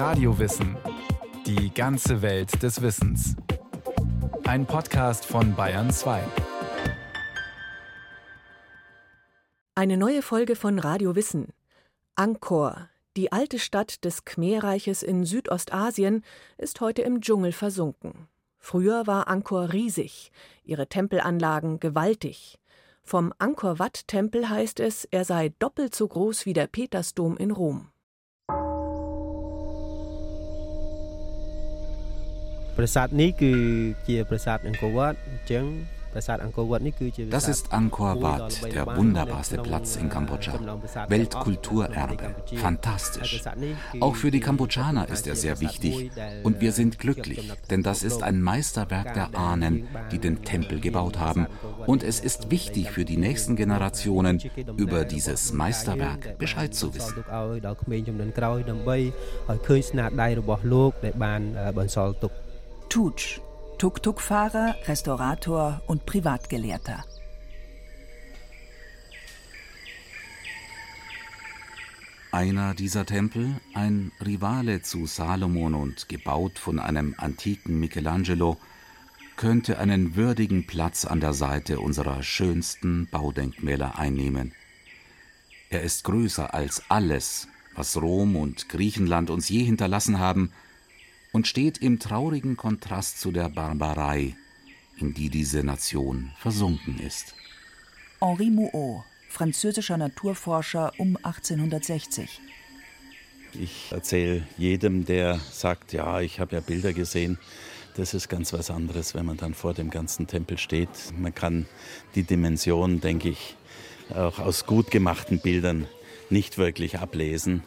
Radiowissen. Die ganze Welt des Wissens. Ein Podcast von Bayern 2. Eine neue Folge von Radio Wissen. Angkor, die alte Stadt des Khmerreiches in Südostasien, ist heute im Dschungel versunken. Früher war Angkor riesig, ihre Tempelanlagen gewaltig. Vom Angkor Wat Tempel heißt es, er sei doppelt so groß wie der Petersdom in Rom. Das ist Angkor Wat, der wunderbarste Platz in Kambodscha. Weltkulturerbe. Fantastisch. Auch für die Kambodschaner ist er sehr wichtig. Und wir sind glücklich, denn das ist ein Meisterwerk der Ahnen, die den Tempel gebaut haben. Und es ist wichtig für die nächsten Generationen, über dieses Meisterwerk Bescheid zu wissen. Tutsch Tuk-Tuk-Fahrer, Restaurator und Privatgelehrter. Einer dieser Tempel, ein Rivale zu Salomon und gebaut von einem antiken Michelangelo, könnte einen würdigen Platz an der Seite unserer schönsten Baudenkmäler einnehmen. Er ist größer als alles, was Rom und Griechenland uns je hinterlassen haben – und steht im traurigen Kontrast zu der Barbarei, in die diese Nation versunken ist. Henri Mouot, französischer Naturforscher um 1860. Ich erzähle jedem, der sagt, ja, ich habe ja Bilder gesehen, das ist ganz was anderes, wenn man dann vor dem ganzen Tempel steht. Man kann die Dimension, denke ich, auch aus gut gemachten Bildern nicht wirklich ablesen.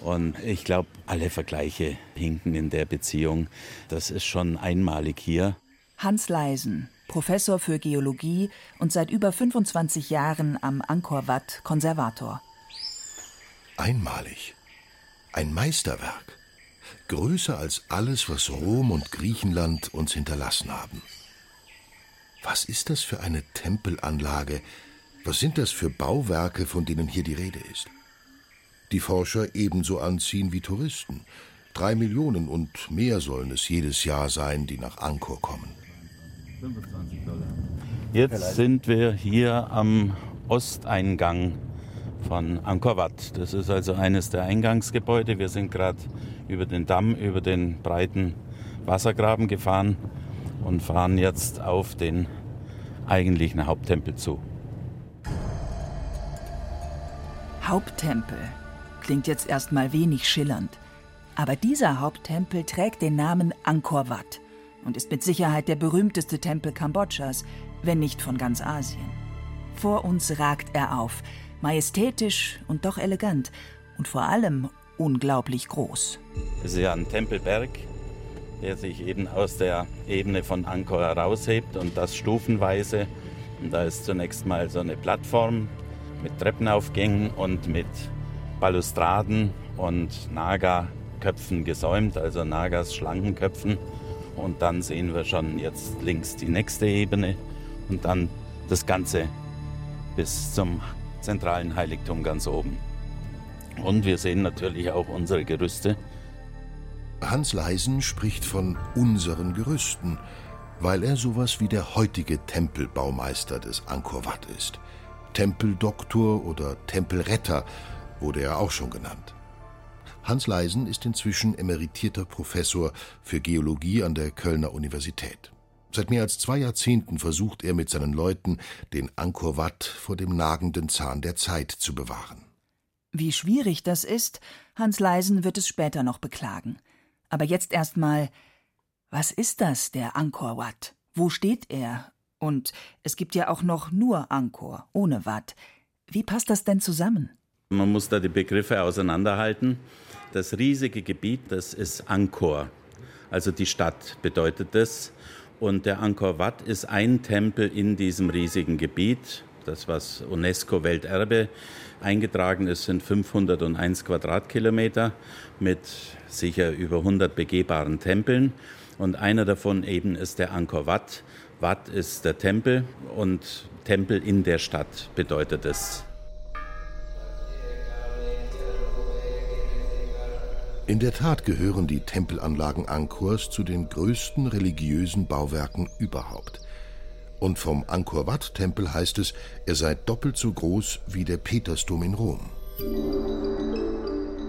Und ich glaube, alle Vergleiche hinken in der Beziehung. Das ist schon einmalig hier. Hans Leisen, Professor für Geologie und seit über 25 Jahren am Angkor Wat Konservator. Einmalig. Ein Meisterwerk. Größer als alles, was Rom und Griechenland uns hinterlassen haben. Was ist das für eine Tempelanlage? Was sind das für Bauwerke, von denen hier die Rede ist? Die Forscher ebenso anziehen wie Touristen. Drei Millionen und mehr sollen es jedes Jahr sein, die nach Angkor kommen. Jetzt sind wir hier am Osteingang von Angkor Wat. Das ist also eines der Eingangsgebäude. Wir sind gerade über den Damm, über den breiten Wassergraben gefahren und fahren jetzt auf den eigentlichen Haupttempel zu. Haupttempel klingt jetzt erstmal wenig schillernd. Aber dieser Haupttempel trägt den Namen Angkor Wat und ist mit Sicherheit der berühmteste Tempel Kambodschas, wenn nicht von ganz Asien. Vor uns ragt er auf, majestätisch und doch elegant und vor allem unglaublich groß. Es ist ja ein Tempelberg, der sich eben aus der Ebene von Angkor heraushebt und das stufenweise. Und da ist zunächst mal so eine Plattform mit Treppenaufgängen und mit Balustraden und Naga-Köpfen gesäumt, also Nagas Schlangenköpfen. Und dann sehen wir schon jetzt links die nächste Ebene und dann das Ganze bis zum zentralen Heiligtum ganz oben. Und wir sehen natürlich auch unsere Gerüste. Hans Leisen spricht von unseren Gerüsten, weil er sowas wie der heutige Tempelbaumeister des Angkor Wat ist. Tempeldoktor oder Tempelretter wurde er auch schon genannt. Hans Leisen ist inzwischen emeritierter Professor für Geologie an der Kölner Universität. Seit mehr als zwei Jahrzehnten versucht er mit seinen Leuten, den Angkor Wat vor dem nagenden Zahn der Zeit zu bewahren. Wie schwierig das ist, Hans Leisen wird es später noch beklagen. Aber jetzt erstmal, was ist das, der Angkor Wat? Wo steht er? Und es gibt ja auch noch nur Angkor, ohne Wat. Wie passt das denn zusammen? Man muss da die Begriffe auseinanderhalten. Das riesige Gebiet, das ist Angkor, also die Stadt bedeutet das. Und der Angkor Wat ist ein Tempel in diesem riesigen Gebiet. Das, was UNESCO-Welterbe eingetragen ist, sind 501 Quadratkilometer mit sicher über 100 begehbaren Tempeln. Und einer davon eben ist der Angkor Wat. Wat ist der Tempel und Tempel in der Stadt bedeutet es. In der Tat gehören die Tempelanlagen Angkors zu den größten religiösen Bauwerken überhaupt. Und vom Angkor Wat Tempel heißt es, er sei doppelt so groß wie der Petersdom in Rom.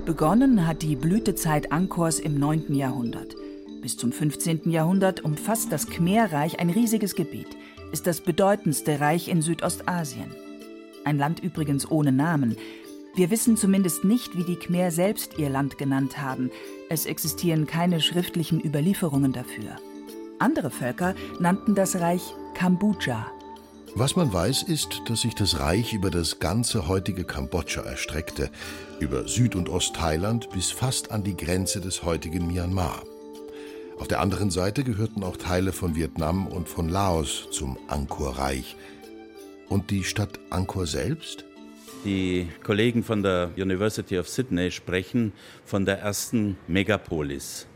Begonnen hat die Blütezeit Angkors im 9. Jahrhundert. Bis zum 15. Jahrhundert umfasst das Khmerreich ein riesiges Gebiet, ist das bedeutendste Reich in Südostasien. Ein Land übrigens ohne Namen. Wir wissen zumindest nicht, wie die Khmer selbst ihr Land genannt haben. Es existieren keine schriftlichen Überlieferungen dafür. Andere Völker nannten das Reich Kambuja. Was man weiß, ist, dass sich das Reich über das ganze heutige Kambodscha erstreckte, über Süd- und Ostthailand bis fast an die Grenze des heutigen Myanmar. Auf der anderen Seite gehörten auch Teile von Vietnam und von Laos zum Angkor-Reich. Und die Stadt Angkor selbst? Die Kollegen von der University of Sydney sprechen von der ersten Megapolis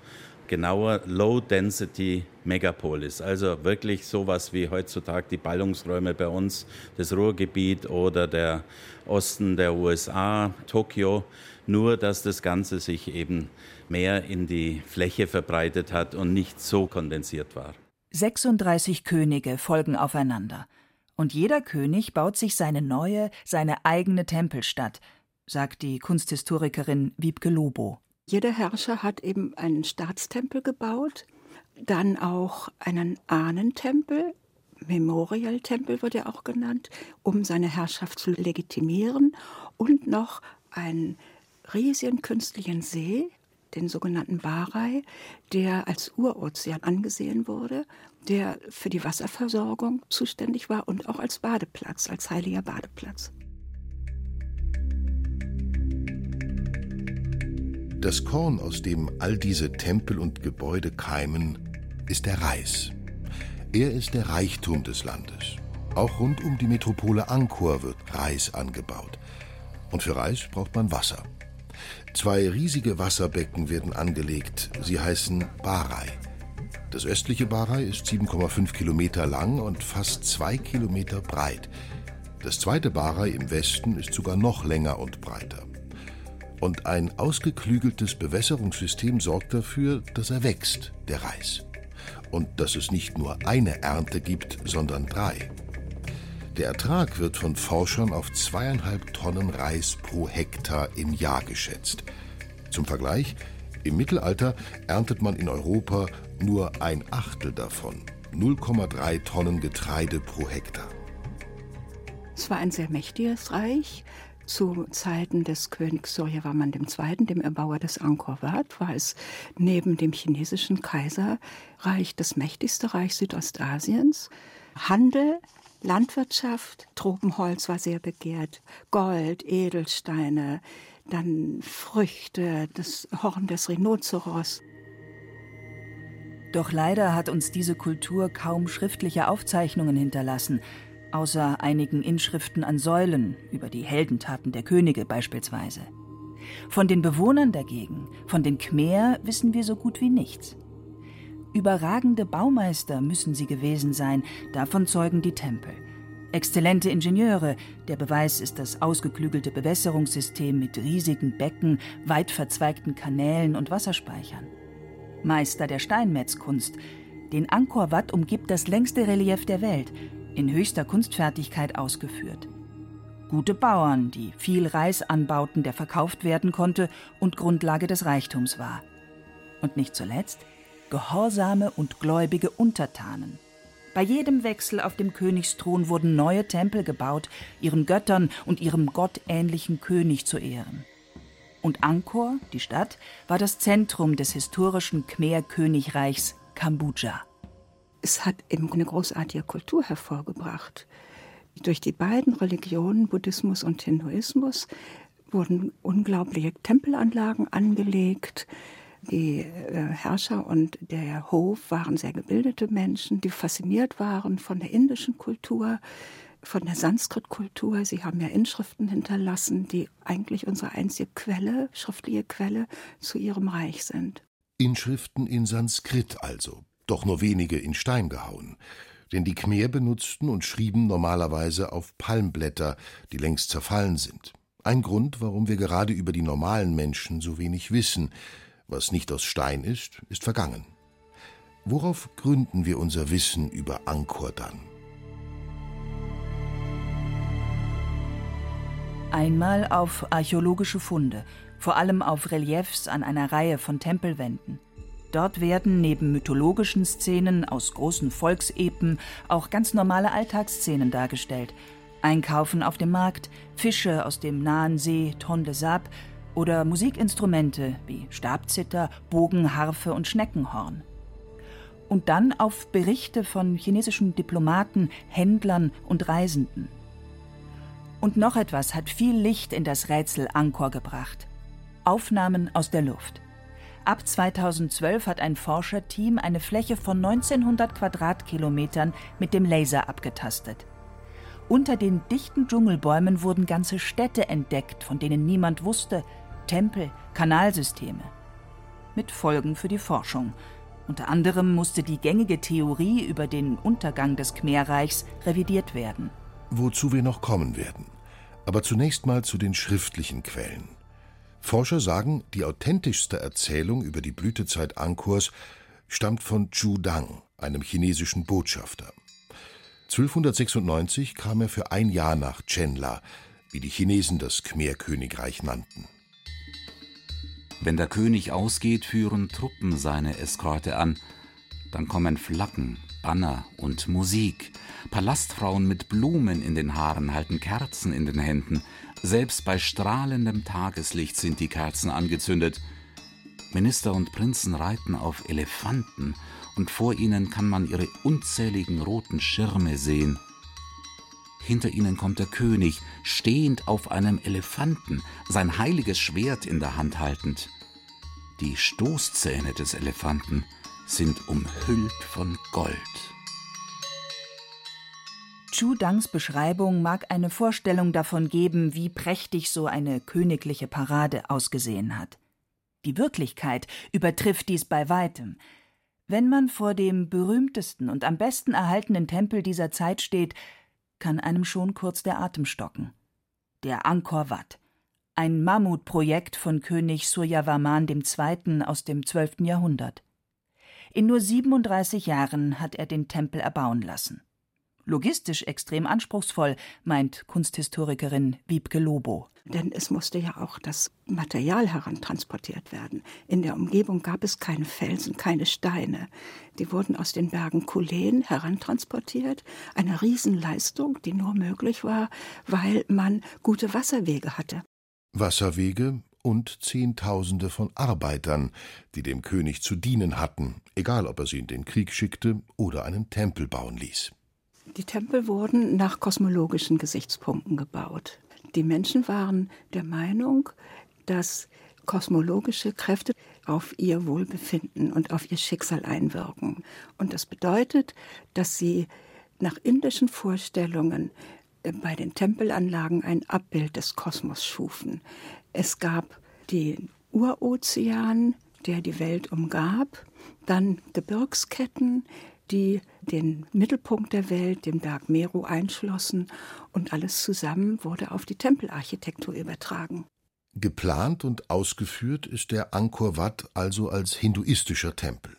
genauer Low-Density Megapolis, also wirklich sowas wie heutzutage die Ballungsräume bei uns, das Ruhrgebiet oder der Osten der USA, Tokio, nur dass das Ganze sich eben mehr in die Fläche verbreitet hat und nicht so kondensiert war. 36 Könige folgen aufeinander. Und jeder König baut sich seine neue, seine eigene Tempelstadt, sagt die Kunsthistorikerin Wiebke Lobo. Jeder Herrscher hat eben einen Staatstempel gebaut, dann auch einen Ahnentempel, Memorial-Tempel wird er auch genannt, um seine Herrschaft zu legitimieren und noch einen riesigen künstlichen See, den sogenannten Barai, der als Urozean angesehen wurde, der für die Wasserversorgung zuständig war und auch als Badeplatz, als heiliger Badeplatz. Das Korn, aus dem all diese Tempel und Gebäude keimen, ist der Reis. Er ist der Reichtum des Landes. Auch rund um die Metropole Angkor wird Reis angebaut. Und für Reis braucht man Wasser. Zwei riesige Wasserbecken werden angelegt. Sie heißen Barai. Das östliche Barai ist 7,5 Kilometer lang und fast zwei Kilometer breit. Das zweite Barai im Westen ist sogar noch länger und breiter. Und ein ausgeklügeltes Bewässerungssystem sorgt dafür, dass er wächst, der Reis. Und dass es nicht nur eine Ernte gibt, sondern drei. Der Ertrag wird von Forschern auf zweieinhalb Tonnen Reis pro Hektar im Jahr geschätzt. Zum Vergleich, im Mittelalter erntet man in Europa nur ein Achtel davon, 0,3 Tonnen Getreide pro Hektar. Es war ein sehr mächtiges Reich. Zu Zeiten des Königs Suryavarman II., dem Erbauer des Angkor Wat, war es neben dem chinesischen Kaiserreich das mächtigste Reich Südostasiens. Handel, Landwirtschaft, Tropenholz war sehr begehrt, Gold, Edelsteine, dann Früchte, das Horn des Rhinoceros. Doch leider hat uns diese Kultur kaum schriftliche Aufzeichnungen hinterlassen, außer einigen Inschriften an Säulen über die Heldentaten der Könige beispielsweise. Von den Bewohnern dagegen, von den Khmer, wissen wir so gut wie nichts. Überragende Baumeister müssen sie gewesen sein, davon zeugen die Tempel. Exzellente Ingenieure, der Beweis ist das ausgeklügelte Bewässerungssystem mit riesigen Becken, weit verzweigten Kanälen und Wasserspeichern. Meister der Steinmetzkunst, den Angkor Wat umgibt das längste Relief der Welt, in höchster Kunstfertigkeit ausgeführt. Gute Bauern, die viel Reis anbauten, der verkauft werden konnte und Grundlage des Reichtums war. Und nicht zuletzt gehorsame und gläubige Untertanen. Bei jedem Wechsel auf dem Königsthron wurden neue Tempel gebaut, ihren Göttern und ihrem gottähnlichen König zu ehren. Und Angkor, die Stadt, war das Zentrum des historischen Khmer-Königreichs Kambuja es hat eben eine großartige Kultur hervorgebracht. Durch die beiden Religionen, Buddhismus und Hinduismus, wurden unglaubliche Tempelanlagen angelegt. Die äh, Herrscher und der Hof waren sehr gebildete Menschen, die fasziniert waren von der indischen Kultur, von der Sanskrit-Kultur. Sie haben ja Inschriften hinterlassen, die eigentlich unsere einzige Quelle, schriftliche Quelle zu ihrem Reich sind. Inschriften in Sanskrit also doch nur wenige in Stein gehauen. Denn die Khmer benutzten und schrieben normalerweise auf Palmblätter, die längst zerfallen sind. Ein Grund, warum wir gerade über die normalen Menschen so wenig wissen. Was nicht aus Stein ist, ist vergangen. Worauf gründen wir unser Wissen über Angkor dann? Einmal auf archäologische Funde, vor allem auf Reliefs an einer Reihe von Tempelwänden. Dort werden neben mythologischen Szenen aus großen Volksepen auch ganz normale Alltagsszenen dargestellt. Einkaufen auf dem Markt, Fische aus dem nahen See Tonle Sap oder Musikinstrumente wie Stabzither, Bogen, Harfe und Schneckenhorn. Und dann auf Berichte von chinesischen Diplomaten, Händlern und Reisenden. Und noch etwas hat viel Licht in das Rätsel Angkor gebracht. Aufnahmen aus der Luft. Ab 2012 hat ein Forscherteam eine Fläche von 1900 Quadratkilometern mit dem Laser abgetastet. Unter den dichten Dschungelbäumen wurden ganze Städte entdeckt, von denen niemand wusste, Tempel, Kanalsysteme. Mit Folgen für die Forschung. Unter anderem musste die gängige Theorie über den Untergang des Khmerreichs revidiert werden wozu wir noch kommen werden. Aber zunächst mal zu den schriftlichen Quellen. Forscher sagen, die authentischste Erzählung über die Blütezeit Angkors stammt von Zhu Dang, einem chinesischen Botschafter. 1296 kam er für ein Jahr nach Chenla, wie die Chinesen das Khmer-Königreich nannten. Wenn der König ausgeht, führen Truppen seine Eskorte an. Dann kommen Flaggen, Banner und Musik. Palastfrauen mit Blumen in den Haaren halten Kerzen in den Händen. Selbst bei strahlendem Tageslicht sind die Kerzen angezündet. Minister und Prinzen reiten auf Elefanten, und vor ihnen kann man ihre unzähligen roten Schirme sehen. Hinter ihnen kommt der König, stehend auf einem Elefanten, sein heiliges Schwert in der Hand haltend. Die Stoßzähne des Elefanten sind umhüllt von Gold. Chu Dangs Beschreibung mag eine Vorstellung davon geben, wie prächtig so eine königliche Parade ausgesehen hat. Die Wirklichkeit übertrifft dies bei weitem. Wenn man vor dem berühmtesten und am besten erhaltenen Tempel dieser Zeit steht, kann einem schon kurz der Atem stocken. Der Angkor Wat, ein Mammutprojekt von König Suryavarman II. aus dem 12. Jahrhundert. In nur 37 Jahren hat er den Tempel erbauen lassen. Logistisch extrem anspruchsvoll, meint Kunsthistorikerin Wiebke Lobo. Denn es musste ja auch das Material herantransportiert werden. In der Umgebung gab es keine Felsen, keine Steine. Die wurden aus den Bergen Kulen herantransportiert. Eine Riesenleistung, die nur möglich war, weil man gute Wasserwege hatte. Wasserwege und Zehntausende von Arbeitern, die dem König zu dienen hatten, egal ob er sie in den Krieg schickte oder einen Tempel bauen ließ. Die Tempel wurden nach kosmologischen Gesichtspunkten gebaut. Die Menschen waren der Meinung, dass kosmologische Kräfte auf ihr Wohlbefinden und auf ihr Schicksal einwirken. Und das bedeutet, dass sie nach indischen Vorstellungen bei den Tempelanlagen ein Abbild des Kosmos schufen. Es gab den Urozean, der die Welt umgab, dann Gebirgsketten, die den Mittelpunkt der Welt, den Berg Meru, einschlossen und alles zusammen wurde auf die Tempelarchitektur übertragen. Geplant und ausgeführt ist der Angkor Wat also als hinduistischer Tempel.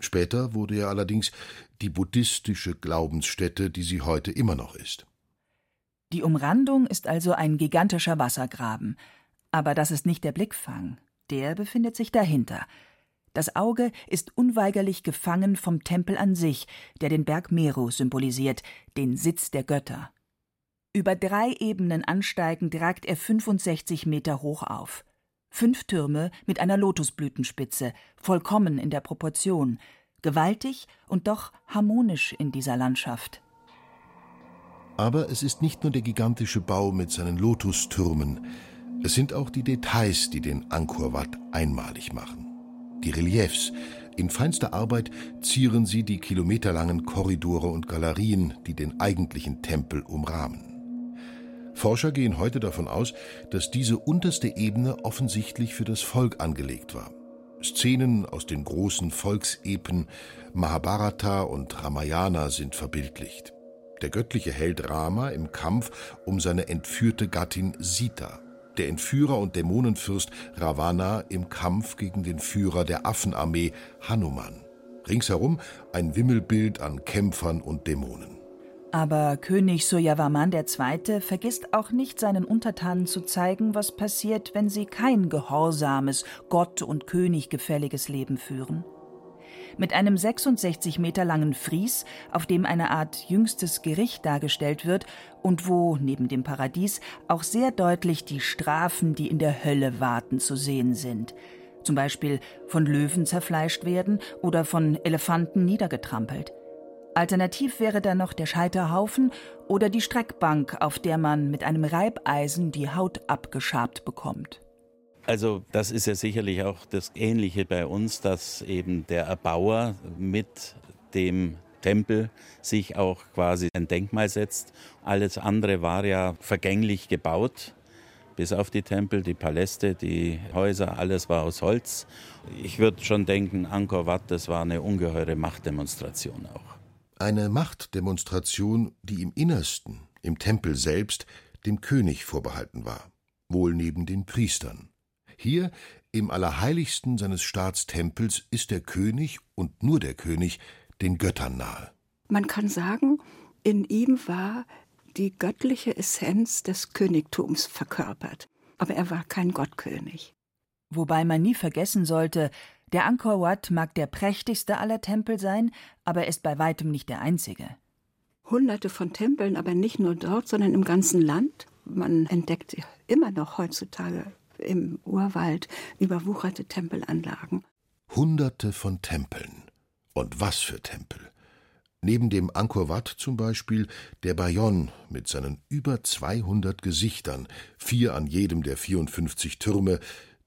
Später wurde er allerdings die buddhistische Glaubensstätte, die sie heute immer noch ist. Die Umrandung ist also ein gigantischer Wassergraben, aber das ist nicht der Blickfang, der befindet sich dahinter, das Auge ist unweigerlich gefangen vom Tempel an sich, der den Berg Meru symbolisiert, den Sitz der Götter. Über drei Ebenen ansteigend ragt er 65 Meter hoch auf. Fünf Türme mit einer Lotusblütenspitze, vollkommen in der Proportion, gewaltig und doch harmonisch in dieser Landschaft. Aber es ist nicht nur der gigantische Bau mit seinen Lotustürmen, es sind auch die Details, die den Angkor Wat einmalig machen die Reliefs. In feinster Arbeit zieren sie die kilometerlangen Korridore und Galerien, die den eigentlichen Tempel umrahmen. Forscher gehen heute davon aus, dass diese unterste Ebene offensichtlich für das Volk angelegt war. Szenen aus den großen Volksepen Mahabharata und Ramayana sind verbildlicht. Der göttliche Held Rama im Kampf um seine entführte Gattin Sita. Der Entführer und Dämonenfürst Ravana im Kampf gegen den Führer der Affenarmee Hanuman. Ringsherum ein Wimmelbild an Kämpfern und Dämonen. Aber König Suryavarman II. vergisst auch nicht, seinen Untertanen zu zeigen, was passiert, wenn sie kein gehorsames, Gott und König gefälliges Leben führen. Mit einem 66 Meter langen Fries, auf dem eine Art jüngstes Gericht dargestellt wird und wo, neben dem Paradies, auch sehr deutlich die Strafen, die in der Hölle warten, zu sehen sind. Zum Beispiel von Löwen zerfleischt werden oder von Elefanten niedergetrampelt. Alternativ wäre dann noch der Scheiterhaufen oder die Streckbank, auf der man mit einem Reibeisen die Haut abgeschabt bekommt. Also das ist ja sicherlich auch das Ähnliche bei uns, dass eben der Erbauer mit dem Tempel sich auch quasi ein Denkmal setzt. Alles andere war ja vergänglich gebaut, bis auf die Tempel, die Paläste, die Häuser, alles war aus Holz. Ich würde schon denken, Angkor Wat, das war eine ungeheure Machtdemonstration auch. Eine Machtdemonstration, die im Innersten, im Tempel selbst, dem König vorbehalten war, wohl neben den Priestern. Hier, im Allerheiligsten seines Staatstempels, ist der König und nur der König den Göttern nahe. Man kann sagen, in ihm war die göttliche Essenz des Königtums verkörpert. Aber er war kein Gottkönig. Wobei man nie vergessen sollte, der Angkor Wat mag der prächtigste aller Tempel sein, aber er ist bei weitem nicht der einzige. Hunderte von Tempeln, aber nicht nur dort, sondern im ganzen Land. Man entdeckt immer noch heutzutage im Urwald überwucherte Tempelanlagen. Hunderte von Tempeln. Und was für Tempel. Neben dem Angkor Wat zum Beispiel der Bayonne mit seinen über 200 Gesichtern, vier an jedem der 54 Türme,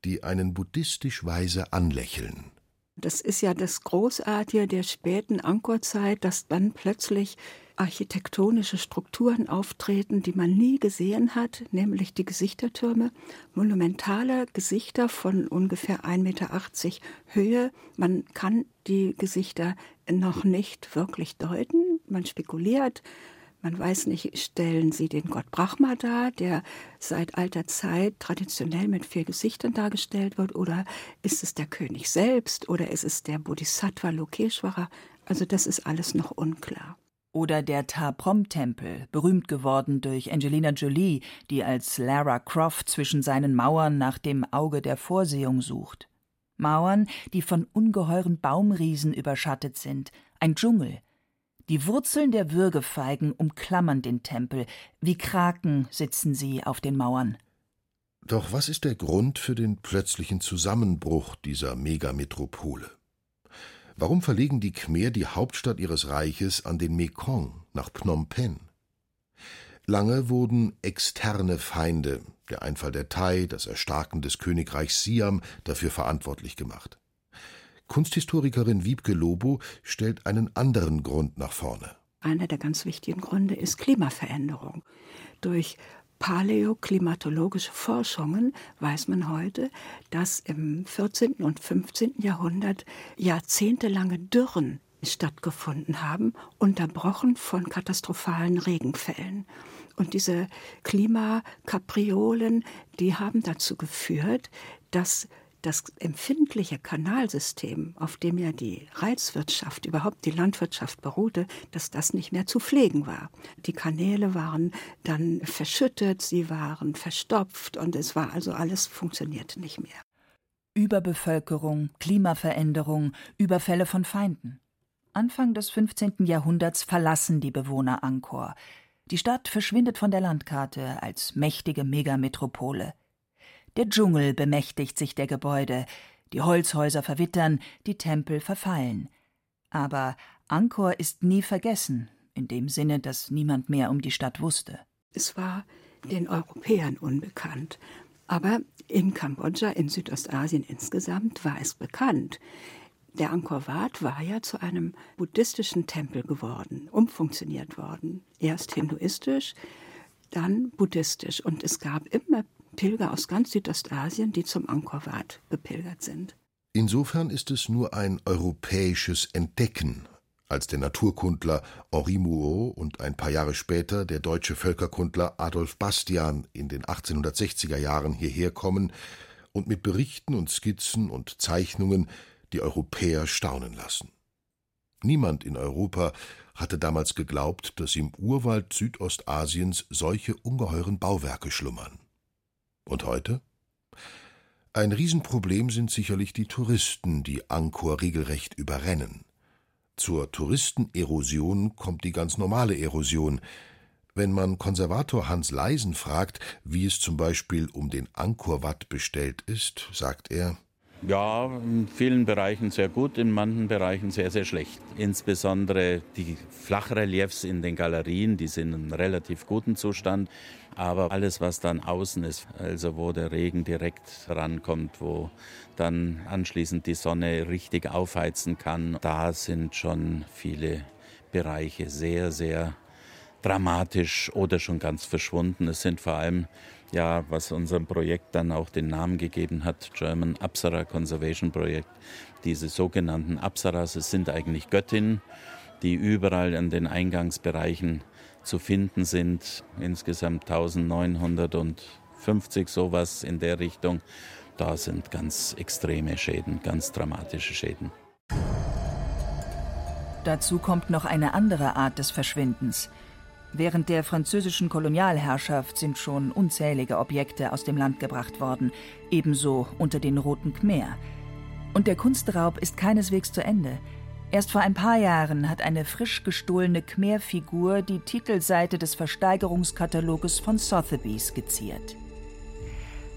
die einen buddhistisch weise anlächeln. Das ist ja das Großartige der späten Angkorzeit, dass dann plötzlich architektonische Strukturen auftreten, die man nie gesehen hat, nämlich die Gesichtertürme, monumentale Gesichter von ungefähr 1,80 Meter Höhe. Man kann die Gesichter noch nicht wirklich deuten, man spekuliert, man weiß nicht, stellen sie den Gott Brahma dar, der seit alter Zeit traditionell mit vier Gesichtern dargestellt wird, oder ist es der König selbst, oder ist es der Bodhisattva Lokeshwara? Also das ist alles noch unklar. Oder der Ta-Prom-Tempel, berühmt geworden durch Angelina Jolie, die als Lara Croft zwischen seinen Mauern nach dem Auge der Vorsehung sucht. Mauern, die von ungeheuren Baumriesen überschattet sind, ein Dschungel, die Wurzeln der Würgefeigen umklammern den Tempel, wie Kraken sitzen sie auf den Mauern. Doch was ist der Grund für den plötzlichen Zusammenbruch dieser Megametropole? Warum verlegen die Khmer die Hauptstadt ihres Reiches an den Mekong nach Phnom Penh? Lange wurden externe Feinde, der Einfall der Thai, das Erstarken des Königreichs Siam, dafür verantwortlich gemacht. Kunsthistorikerin Wiebke Lobo stellt einen anderen Grund nach vorne. Einer der ganz wichtigen Gründe ist Klimaveränderung. Durch paläoklimatologische Forschungen weiß man heute, dass im 14. und 15. Jahrhundert jahrzehntelange Dürren stattgefunden haben, unterbrochen von katastrophalen Regenfällen. Und diese Klimakapriolen, die haben dazu geführt, dass das empfindliche Kanalsystem, auf dem ja die Reizwirtschaft, überhaupt die Landwirtschaft beruhte, dass das nicht mehr zu pflegen war. Die Kanäle waren dann verschüttet, sie waren verstopft und es war also alles funktionierte nicht mehr. Überbevölkerung, Klimaveränderung, Überfälle von Feinden. Anfang des 15. Jahrhunderts verlassen die Bewohner Angkor. Die Stadt verschwindet von der Landkarte als mächtige Megametropole. Der Dschungel bemächtigt sich der Gebäude, die Holzhäuser verwittern, die Tempel verfallen. Aber Angkor ist nie vergessen, in dem Sinne, dass niemand mehr um die Stadt wusste. Es war den Europäern unbekannt. Aber in Kambodscha, in Südostasien insgesamt, war es bekannt. Der Angkor Wat war ja zu einem buddhistischen Tempel geworden, umfunktioniert worden. Erst hinduistisch, dann buddhistisch. Und es gab immer Pilger aus ganz Südostasien, die zum Angkor Wat gepilgert sind. Insofern ist es nur ein europäisches Entdecken, Als der Naturkundler Henri Mouot und ein paar Jahre später der deutsche Völkerkundler Adolf Bastian in den 1860er Jahren hierher kommen und mit Berichten und Skizzen und Zeichnungen die Europäer staunen lassen. Niemand in Europa hatte damals geglaubt, dass im Urwald Südostasiens solche ungeheuren Bauwerke schlummern. Und heute? Ein Riesenproblem sind sicherlich die Touristen, die Angkor regelrecht überrennen. Zur Touristenerosion kommt die ganz normale Erosion. Wenn man Konservator Hans Leisen fragt, wie es zum Beispiel um den Angkor-Wat bestellt ist, sagt er, ja, in vielen Bereichen sehr gut, in manchen Bereichen sehr, sehr schlecht. Insbesondere die Flachreliefs in den Galerien, die sind in relativ gutem Zustand. Aber alles, was dann außen ist, also wo der Regen direkt rankommt, wo dann anschließend die Sonne richtig aufheizen kann, da sind schon viele Bereiche sehr, sehr dramatisch oder schon ganz verschwunden. Es sind vor allem ja, was unserem Projekt dann auch den Namen gegeben hat, German Apsara Conservation Project. Diese sogenannten Apsaras, es sind eigentlich Göttinnen, die überall an den Eingangsbereichen zu finden sind. Insgesamt 1950 sowas in der Richtung. Da sind ganz extreme Schäden, ganz dramatische Schäden. Dazu kommt noch eine andere Art des Verschwindens. Während der französischen Kolonialherrschaft sind schon unzählige Objekte aus dem Land gebracht worden, ebenso unter den Roten Khmer. Und der Kunstraub ist keineswegs zu Ende. Erst vor ein paar Jahren hat eine frisch gestohlene Khmer-Figur die Titelseite des Versteigerungskataloges von Sotheby's skizziert.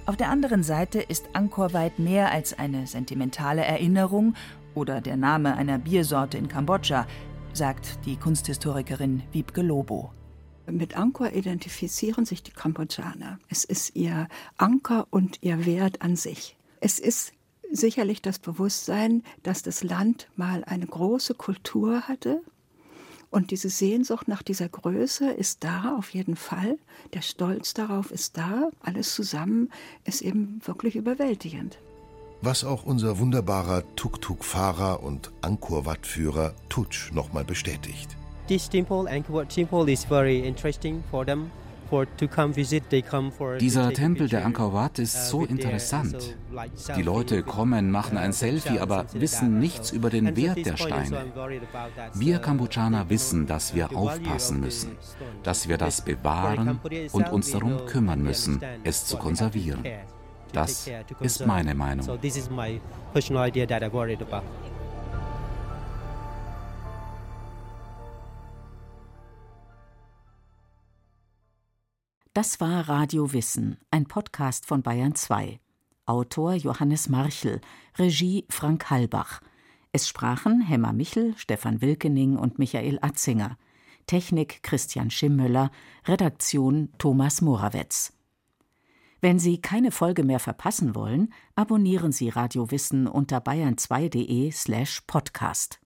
Auf der anderen Seite ist Angkor weit mehr als eine sentimentale Erinnerung oder der Name einer Biersorte in Kambodscha, sagt die Kunsthistorikerin Wiebke Lobo. Mit Angkor identifizieren sich die Kambodschaner. Es ist ihr Anker und ihr Wert an sich. Es ist sicherlich das Bewusstsein, dass das Land mal eine große Kultur hatte. Und diese Sehnsucht nach dieser Größe ist da auf jeden Fall. Der Stolz darauf ist da. Alles zusammen ist eben wirklich überwältigend. Was auch unser wunderbarer Tuk-Tuk-Fahrer und Angkor-Wat-Führer Tutsch nochmal bestätigt this temple, Angkor Wat Temple, is very interesting for them. Dieser Tempel der Angkor Wat ist uh, so interessant. Die Leute kommen, machen ein Selfie, aber wissen nichts über den Wert der Steine. Wir uh, Kambodschaner wissen, dass wir aufpassen müssen, dass wir das bewahren und uns darum kümmern müssen, es zu konservieren. Das ist meine Meinung. Das war Radio Wissen, ein Podcast von Bayern 2. Autor Johannes Marchel, Regie Frank Halbach. Es sprachen Hemmer Michel, Stefan Wilkening und Michael Atzinger. Technik Christian Schimmöller, Redaktion Thomas Morawetz. Wenn Sie keine Folge mehr verpassen wollen, abonnieren Sie Radio Wissen unter bayern2.de slash podcast.